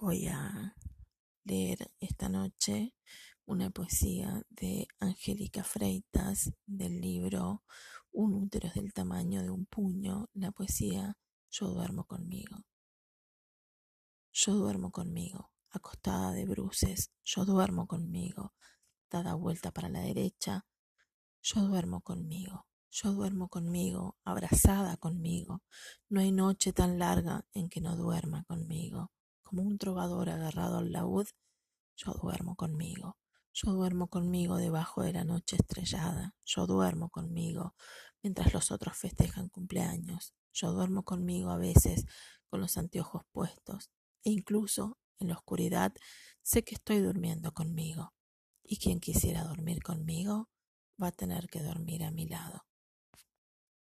Voy a leer esta noche una poesía de Angélica Freitas del libro Un útero es del tamaño de un puño, la poesía Yo duermo conmigo. Yo duermo conmigo, acostada de bruces, yo duermo conmigo, dada vuelta para la derecha, yo duermo conmigo. Yo duermo conmigo, abrazada conmigo. No hay noche tan larga en que no duerma conmigo como un trovador agarrado al laúd, yo duermo conmigo. Yo duermo conmigo debajo de la noche estrellada. Yo duermo conmigo mientras los otros festejan cumpleaños. Yo duermo conmigo a veces con los anteojos puestos. E incluso en la oscuridad sé que estoy durmiendo conmigo. Y quien quisiera dormir conmigo va a tener que dormir a mi lado.